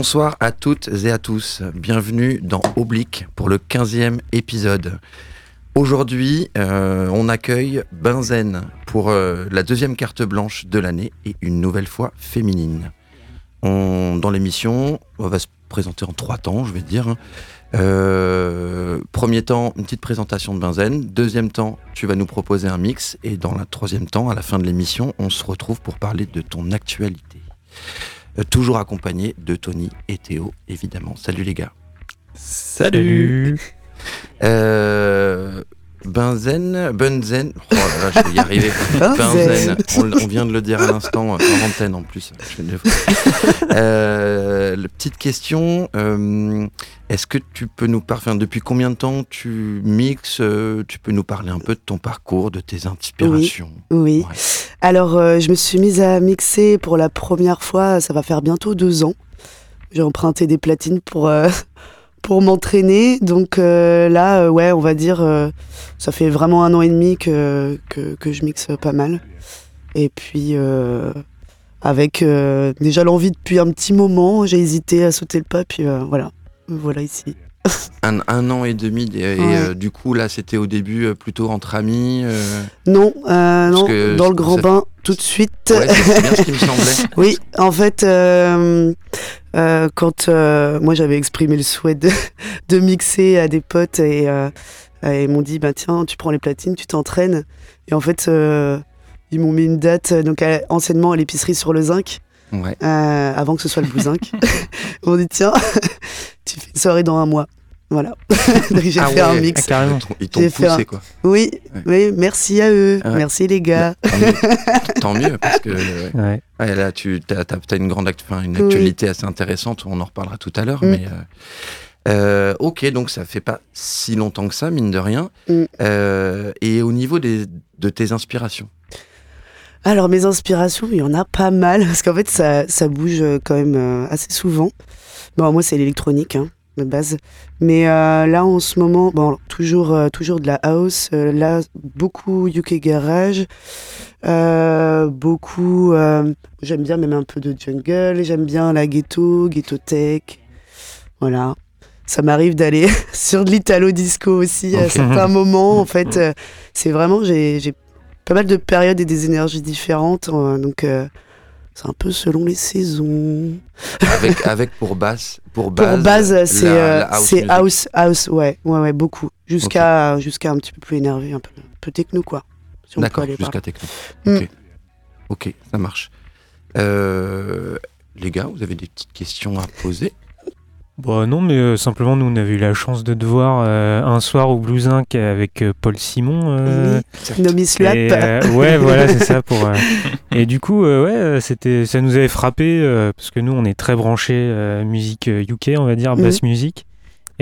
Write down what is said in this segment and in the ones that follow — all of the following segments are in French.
Bonsoir à toutes et à tous. Bienvenue dans Oblique pour le 15e épisode. Aujourd'hui, euh, on accueille Benzen pour euh, la deuxième carte blanche de l'année et une nouvelle fois féminine. dans l'émission, on va se présenter en trois temps, je vais dire. Euh, premier temps, une petite présentation de Benzen. Deuxième temps, tu vas nous proposer un mix. Et dans le troisième temps, à la fin de l'émission, on se retrouve pour parler de ton actualité. Euh, toujours accompagné de Tony et Théo, évidemment. Salut les gars. Salut. Euh, Benzen, Benzen, oh là là, je vais y arriver. Benzen, on, vient de le dire à l'instant, en antenne en plus. Euh, petite question, euh, est-ce que tu peux nous parler, depuis combien de temps tu mixes euh, Tu peux nous parler un peu de ton parcours, de tes inspirations? Oui, alors je me suis mise à mixer pour la première fois, ça va faire bientôt deux ans. J'ai emprunté des platines pour pour m'entraîner. Donc euh, là, euh, ouais, on va dire, euh, ça fait vraiment un an et demi que, que, je mixe pas mal. Et puis, avec déjà l'envie depuis un petit moment, j'ai hésité à sauter le pas, puis voilà, voilà ici. un, un, an et demi, et, du coup, là, c'était au début plutôt entre amis Non, non dans le grand bain, tout de suite. Ouais, c'est bien ce qui me semblait. oui, en fait, euh, quand euh, moi j'avais exprimé le souhait de, de, mixer à des potes et, euh, ils m'ont dit bah tiens tu prends les platines tu t'entraînes. Et en fait ils m'ont mis une date donc anciennement à l'épicerie sur le zinc ouais. avant que ce soit le zinc. Ils m'ont dit tiens tu fais une soirée dans un mois voilà. j'ai ah fait un mix. Ah, Ils t'ont poussé, quoi. Oui, oui, merci à eux. Merci, les gars. Tant mieux, parce que ouais. là, tu as, une grande une actualité assez intéressante. On en reparlera tout à l'heure. Mm. Mais euh, euh, ok, donc ça fait pas si longtemps que ça, mine de rien. Mm. Euh, et au niveau des, de tes inspirations? Alors, mes inspirations, il y en a pas mal. Parce qu'en fait, ça, ça bouge quand même assez souvent. Bon, moi, c'est l'électronique. Hein de base. Mais euh, là, en ce moment, bon, toujours, euh, toujours de la house. Euh, là, beaucoup UK Garage. beaucoup. j'aime bien même un peu de jungle. J'aime bien la ghetto, ghetto tech. Voilà. Ça m'arrive d'aller sur de l'italo disco aussi à certains moments. En fait, c'est vraiment. J'ai pas mal de périodes et des énergies différentes. donc. C'est un peu selon les saisons. Avec, avec pour base, pour base, pour base c'est euh, house, house, ouais, ouais, ouais, beaucoup. Jusqu'à jusqu'à un petit peu plus énervé, un peu, un peu techno, quoi. D'accord, jusqu'à techno. Mm. Ok, ok, ça marche. Euh, les gars, vous avez des petites questions à poser Bon, bah, non, mais euh, simplement, nous, on avait eu la chance de te voir euh, un soir au Blue Zinc avec euh, Paul Simon. oui, Nomi Slap. ouais, voilà, c'est ça. Pour, et du coup, ouais, c'était, ça nous avait frappé parce que nous, on est très branchés musique UK, on va dire, basse musique.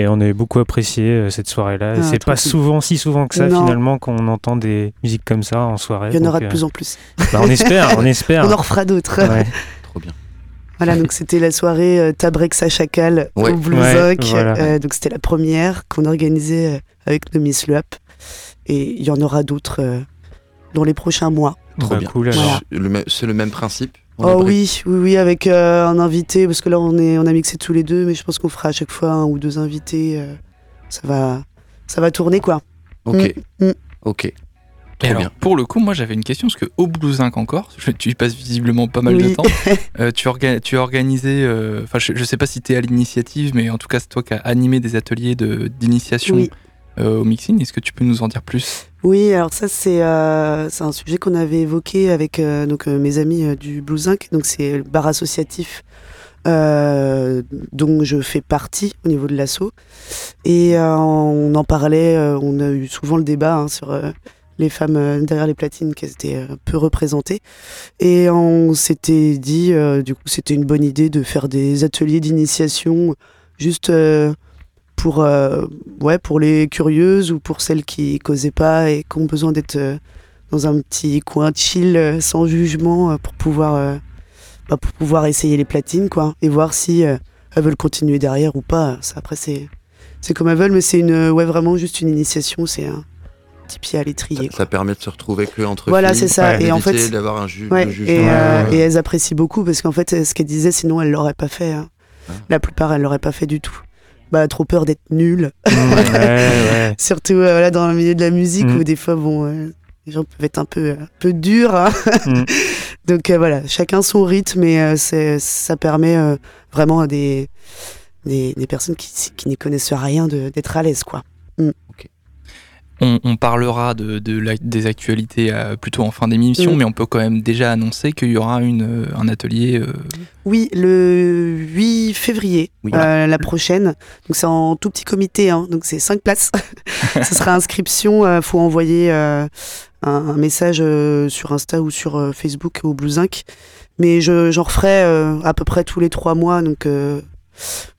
Et on avait beaucoup apprécié cette soirée-là. Ah, c'est pas souvent, si souvent que ça, finalement, qu'on entend des musiques comme ça en soirée. Il y en aura de plus en plus. Bah, on espère, on espère. on en refera d'autres. Ouais. Trop bien. Voilà, donc c'était la soirée euh, Tabrexa Chacal au Blue euh, donc c'était la première qu'on organisait euh, avec Nomi Sluap. Et il y en aura d'autres dans les prochains mois. Trop bien. Cool, C'est le même principe Oh oui, oui, oui, avec un invité, parce que là on, est, on a mixé tous les deux, mais je pense qu'on fera à chaque fois un ou deux invités. ça, va, ça va tourner quoi. Ok. Mm, mm. Ok alors, pour le coup, moi j'avais une question, parce que au Blue Zinc encore, tu y passes visiblement pas mal de temps, euh, tu, tu, as organisé, euh, enfin je, ne sais pas si tu es à l'initiative, mais en tout cas c'est toi qui as animé des ateliers d'initiation euh, au mixing. Est-ce que tu peux nous en dire plus? Oui, alors ça c'est un sujet qu'on avait évoqué avec donc, mes amis du Blue Zinc, donc c'est le bar associatif dont je fais partie au niveau de l'assaut. Et on en parlait, on a eu souvent le débat hein, sur les femmes euh, derrière les platines qui étaient euh, peu représentées. Et on s'était dit, euh, du coup, c'était une bonne idée de faire des ateliers d'initiation juste pour, ouais, pour les curieuses ou pour celles qui causaient pas et qui ont besoin d'être dans un petit coin chill, sans jugement, pour pouvoir, bah, pour pouvoir essayer les platines, quoi, et voir si elles veulent continuer derrière ou pas. Ça, après, c'est, c'est comme elles veulent, mais c'est une, ouais, vraiment juste une initiation. C'est petit pied à l'étrier. Ça, permet de se retrouver que entre Voilà, c'est ça. et en fait, d'avoir un et, euh, et, elles apprécient beaucoup parce qu'en fait, ce qu'elle disait, sinon, elle l'aurait pas fait. Hein. La plupart, elles l'auraient pas fait du tout. Bah, trop peur d'être nul. Ouais, ouais. Surtout euh, voilà, dans le milieu de la musique Mm. où des fois, bon, euh, les gens peuvent être un peu, un peu durs. hein. Mm. Donc euh, voilà, chacun son rythme et euh, ça permet euh, vraiment à des, des, des personnes qui, qui n'y connaissent rien de- d'être à l'aise, quoi. On, on parlera de, de la- des actualités euh, plutôt en fin d'émission, Mm. mais on peut quand même déjà annoncer qu'il y aura une, euh, un atelier. euh, Oui, le 8 février, Oui. euh, la prochaine. Donc c'est en tout petit comité, hein, donc c'est 5 places. Ce sera inscription, il faut envoyer euh, un, un message euh, sur Insta ou sur euh, Facebook au Blue Zinc. Mais je- j'en referai euh, à peu près tous les 3 mois, donc euh,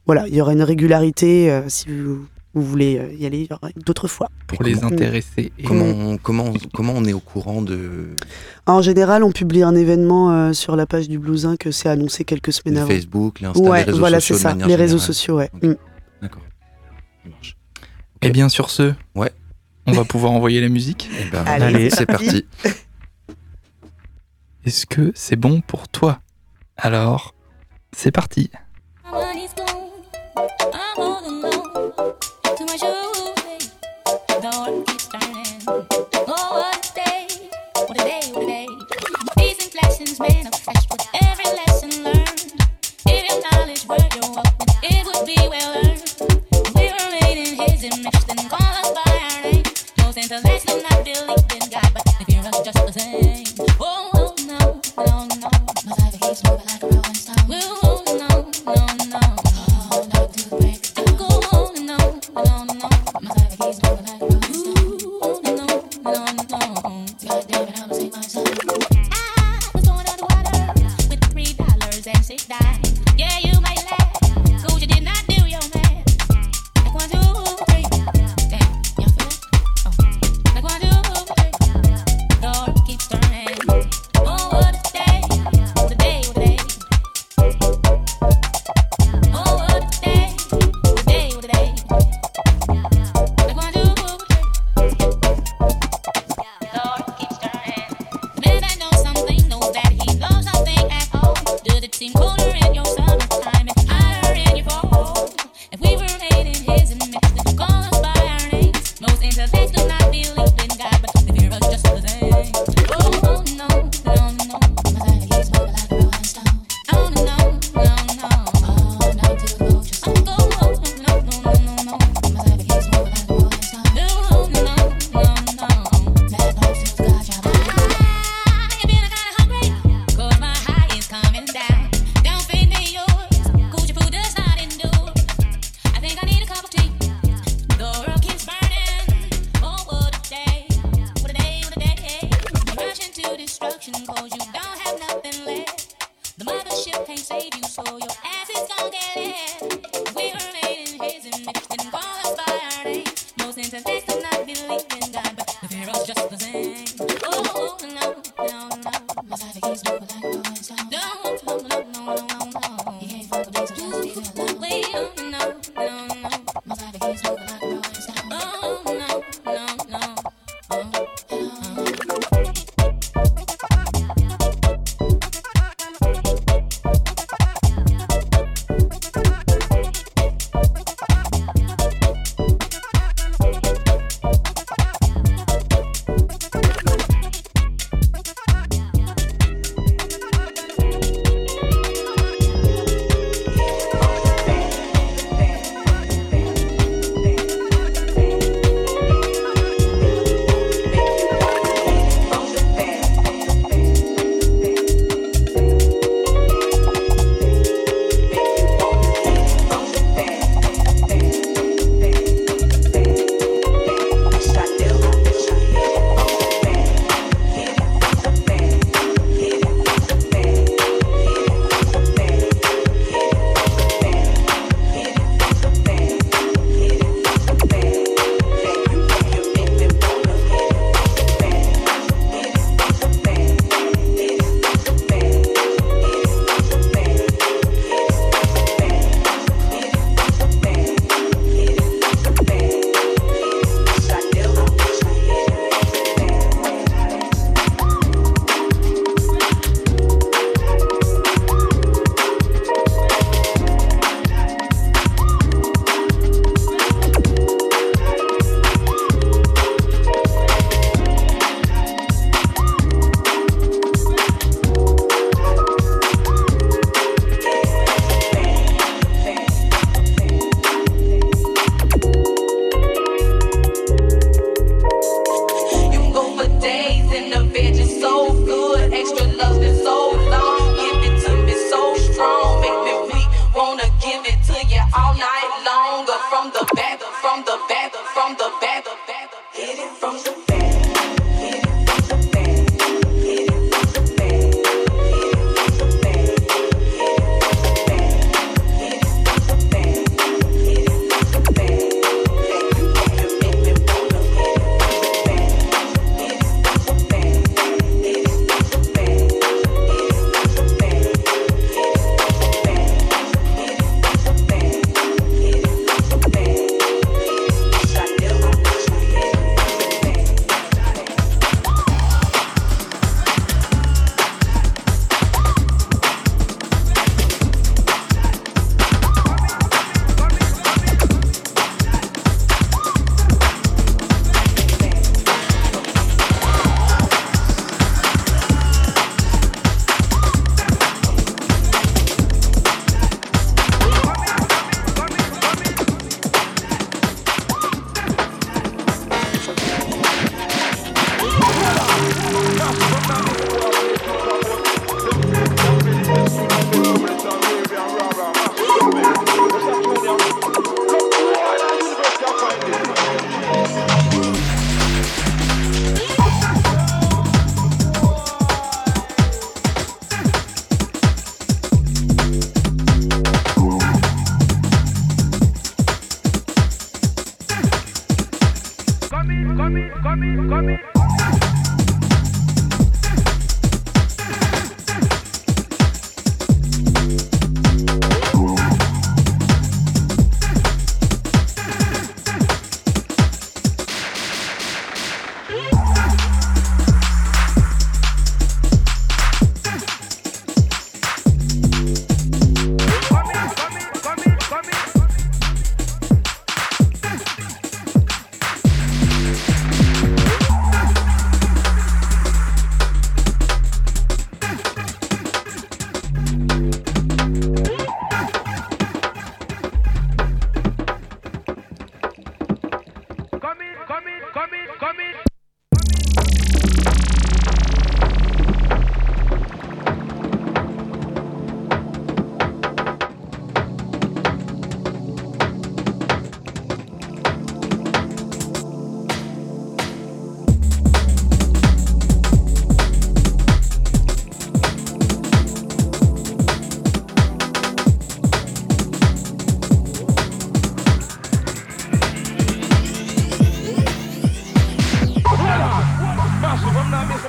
voilà, il y aura une régularité. euh, si vous, vous voulez euh, y aller, d'autres fois. pour les intéresser. Et Comment, on- comment, comment on est au courant de En général, on publie un événement euh, sur la page du Blue Zinc, c'est annoncé quelques semaines le avant. Facebook, l'Insta, Ouais, les réseaux voilà, sociaux c'est de ça, les réseaux générale sociaux, ouais. Mm. D'accord. Ça marche. Eh bien, sur ce, Ouais. on va pouvoir envoyer la musique. Eh ben, Allez, Allez, c'est c'est parti. Est-ce que c'est bon pour toi? Alors, c'est parti. things that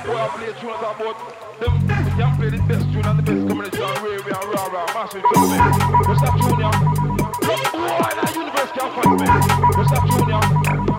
boy, I play tunes about them. We can play the best tune and the best combination, rare, rare, rah, rah, massive, you. What's that tune, yeah? Boy, that universe can't fight me. What's that tune, yeah?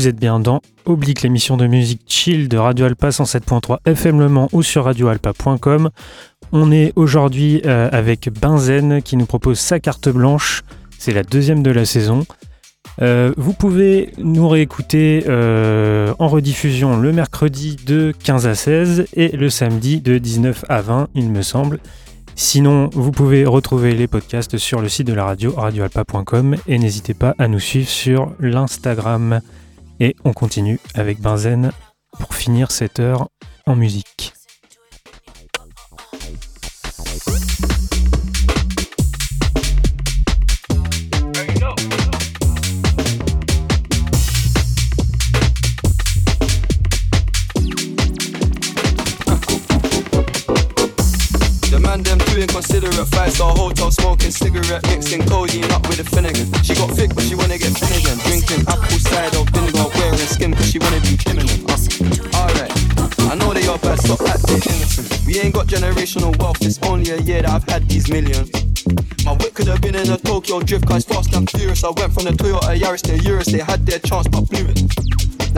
Vous êtes bien dans Oblique, l'émission de musique chill de Radio Alpa 107.3 FM Le Mans ou sur radioalpa.com. On est aujourd'hui euh, avec Benzen qui nous propose sa carte blanche. C'est la deuxième de la saison. Euh, vous pouvez nous réécouter euh, en rediffusion le mercredi de 15 à 16 et le samedi de 19 à 20, il me semble. Sinon, vous pouvez retrouver les podcasts sur le site de la radio, radioalpa.com, et n'hésitez pas à nous suivre sur l'Instagram. Et on continue avec Benzen pour finir cette heure en musique. Too inconsiderate. Five star hotel smoking cigarette, mixing codeine up with a Finnegan. She got thick, but she wanna get Finnegan. Drinking apple cider vinegar, wearing skim, cause she wanna be criminal. Uh, Alright. I know they are bad, stop acting innocent. We ain't got generational wealth, it's only a year that I've had these millions. My whip could have been in a Tokyo drift, cause fast and furious. I went from the Toyota Yaris to Urus, they had their chance, but blew it.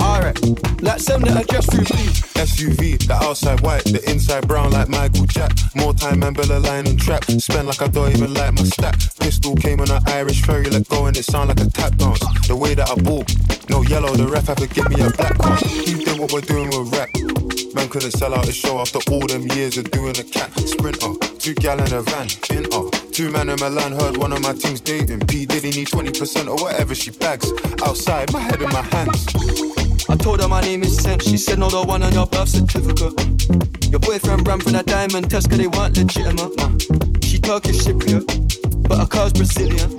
Alright, Like send the address through, please. SUV, the outside white, the inside brown like Michael Jack. More time and Bella line and trap. Spend like I don't even like my stack. Pistol came on an Irish ferry, let go and it sound like a tap dance. The way that I bought, no yellow, the ref had to give me a black card. He did what we're doing with rap. Man couldn't sell out the show after all them years of doing a cat sprinter. Two gal in a van, in uh. Two man in Milan heard one of my teams dating. P Diddy need 20% or whatever she bags. Outside, my head in my hands. I told her my name is Sam. She said, No, the one on your birth certificate. Your boyfriend ran from that diamond test, cause they weren't legitimate. Nah. She Turkish Cypriot, but her car's Brazilian.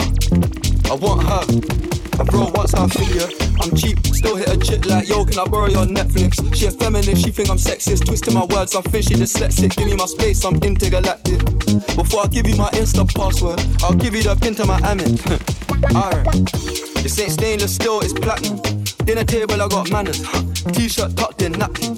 I want her. Bro wants her figure. I'm cheap, still hit a chick like, yo, can I borrow your Netflix? She a feminist, she think I'm sexist. Twisting my words, I think she dyslexic. Give me my space, I'm intergalactic. Before I give you my Insta password, I'll give you the pin to my Amex. Alright. This ain't stainless steel, it's platinum. Dinner table, I got manners. T-shirt tucked in, napkin.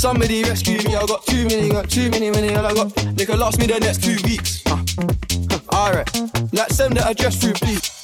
Somebody rescue me, I got too many, got too many, many, all I got. They could last me the next two weeks. Uh. Alright, let's send the address through, please.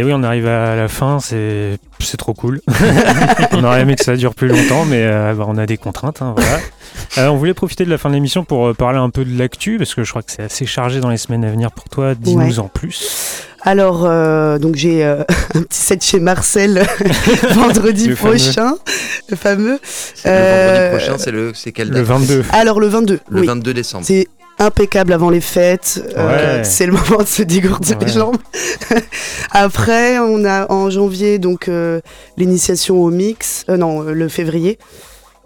Et oui, on arrive à la fin, c'est trop cool. on aurait aimé que ça dure plus longtemps, mais euh, bah, on a des contraintes. Hein, voilà. Euh, on voulait profiter de la fin de l'émission pour euh, parler un peu de l'actu, parce que je crois que c'est assez chargé dans les semaines à venir pour toi. Dis-nous en plus. Alors, donc j'ai un petit set chez Marcel vendredi prochain, le fameux. Le vendredi prochain, c'est quelle date? Le 22. Alors le 22. Le 22 décembre. C'est impeccable avant les fêtes. Euh, c'est le moment de se dégourdir les jambes. Après, on a en janvier donc euh, l'initiation au mix. Euh, non, le février.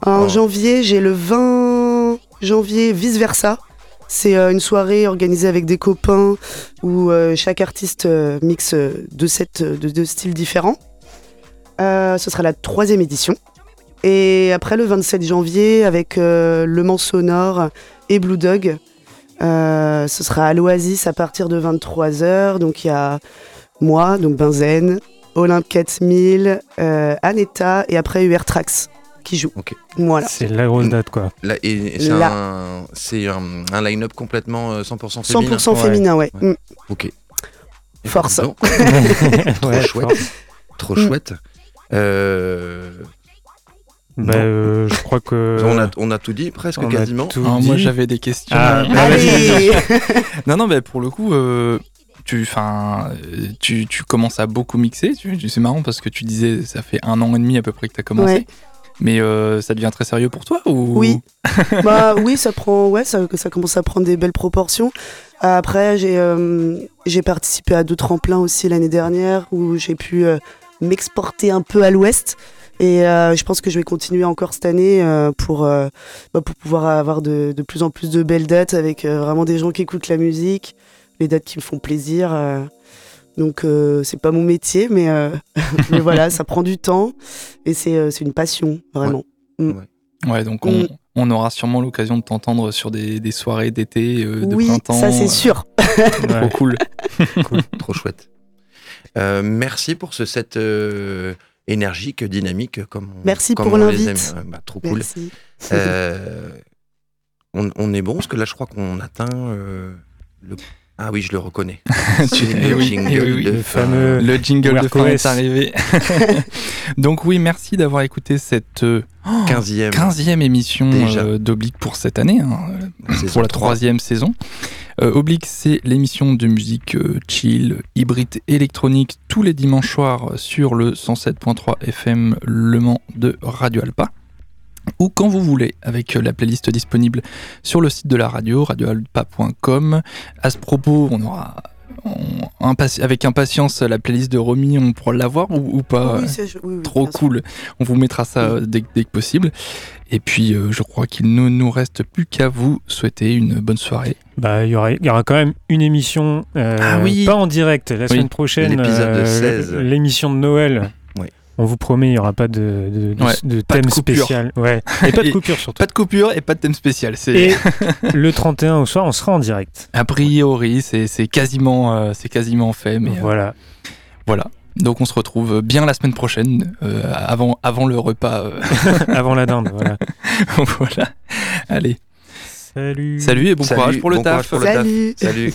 En oh. janvier, j'ai le 20 janvier vice versa. C'est une soirée organisée avec des copains où chaque artiste mixe deux sets de deux styles différents. ce sera la troisième édition. Et après le 27 janvier avec Le Mans Sonore et Blue Dog, euh, ce sera à l'Oasis à partir de 23h. Donc il y a moi, donc Benzen, Olympe 4000, euh, Aneta et après UR Trax qui joue. Voilà. C'est la grosse date, quoi. Là, et, et c'est Là. un, c'est un, un line-up complètement euh, 100% féminin. 100% féminin, ouais. Ouais. Mm. Ok. Et Force. Trop Ouais, chouette. force. Trop Mm. chouette. Euh, Bah, euh, je crois que. on, a, on a tout dit presque on quasiment. tout Ah, moi j'avais des questions. Ah, bah, Allez Non, non, mais pour le coup, euh, tu, euh, tu, tu commences à beaucoup mixer. Tu, tu- c'est marrant parce que tu disais, ça fait un an et demi à peu près que tu as commencé. Ouais. Mais euh, ça devient très sérieux pour toi ou? Oui. bah oui, ça prend, ouais, ça, ça commence à prendre des belles proportions. Après, j'ai euh, j'ai participé à deux tremplins aussi l'année dernière où j'ai pu euh, m'exporter un peu à l'ouest. Et euh, je pense que je vais continuer encore cette année euh, pour, euh, bah, pour pouvoir avoir de, de plus en plus de belles dates avec euh, vraiment des gens qui écoutent la musique, les dates qui me font plaisir. euh. donc euh, c'est pas mon métier, mais, euh, mais voilà, ça prend du temps et c'est euh, c'est une passion, vraiment. Ouais, donc on, Mm. on aura sûrement l'occasion de t'entendre sur des, des soirées d'été, euh, de oui, printemps. ça c'est euh, sûr. Trop Ouais. cool. Trop chouette. Euh, merci pour ce set euh, énergique, dynamique, comme on, Merci comme pour on les l'invite. aime. Ouais, bah, trop cool. Merci. Euh, on, on est bon parce que là, je crois qu'on atteint euh, le. Ah oui, je le reconnais. Eh le oui, jingle eh oui, oui. de fin. fameux- Le jingle de fin est arrivé. donc oui, merci d'avoir écouté cette euh, 15e 15e émission Déjà. euh, d'Oblique pour cette année, hein, euh, pour la trois. troisième saison. Euh, Oblique, c'est l'émission de musique euh, chill, hybride, électronique, tous les dimanches soirs sur le 107.3 FM Le Mans de Radio Alpa. Ou quand vous voulez, avec euh, la playlist disponible sur le site de la radio, radioalpa.com. À ce propos, on aura on- avec impatience la playlist de Romy, on pourra l'avoir ou, ou pas? Oui, c'est- oui, oui, Trop cool. On vous mettra ça dès, dès que possible. Et puis, euh, je crois qu'il ne nous reste plus qu'à vous souhaiter une bonne soirée. Bah, il y aura, il y aura quand même une émission, euh, Ah oui. pas en direct, la semaine prochaine, euh, 16. l'émission de Noël. On vous promet, il n'y aura pas de, de, de- Ouais, de pas de thème spécial. Ouais. Et pas de coupure surtout. Pas de coupure et pas de thème spécial. C'est Et le 31 au soir, on sera en direct. a priori, c'est c'est quasiment, euh, c'est quasiment fait. Mais euh, voilà. voilà. Donc, on se retrouve bien la semaine prochaine, euh, avant, avant le repas. euh, Avant la dinde. Voilà. voilà. Allez. Salut. Salut et bon Salut, courage pour le bon taf. courage pour le taf. Salut. Salut.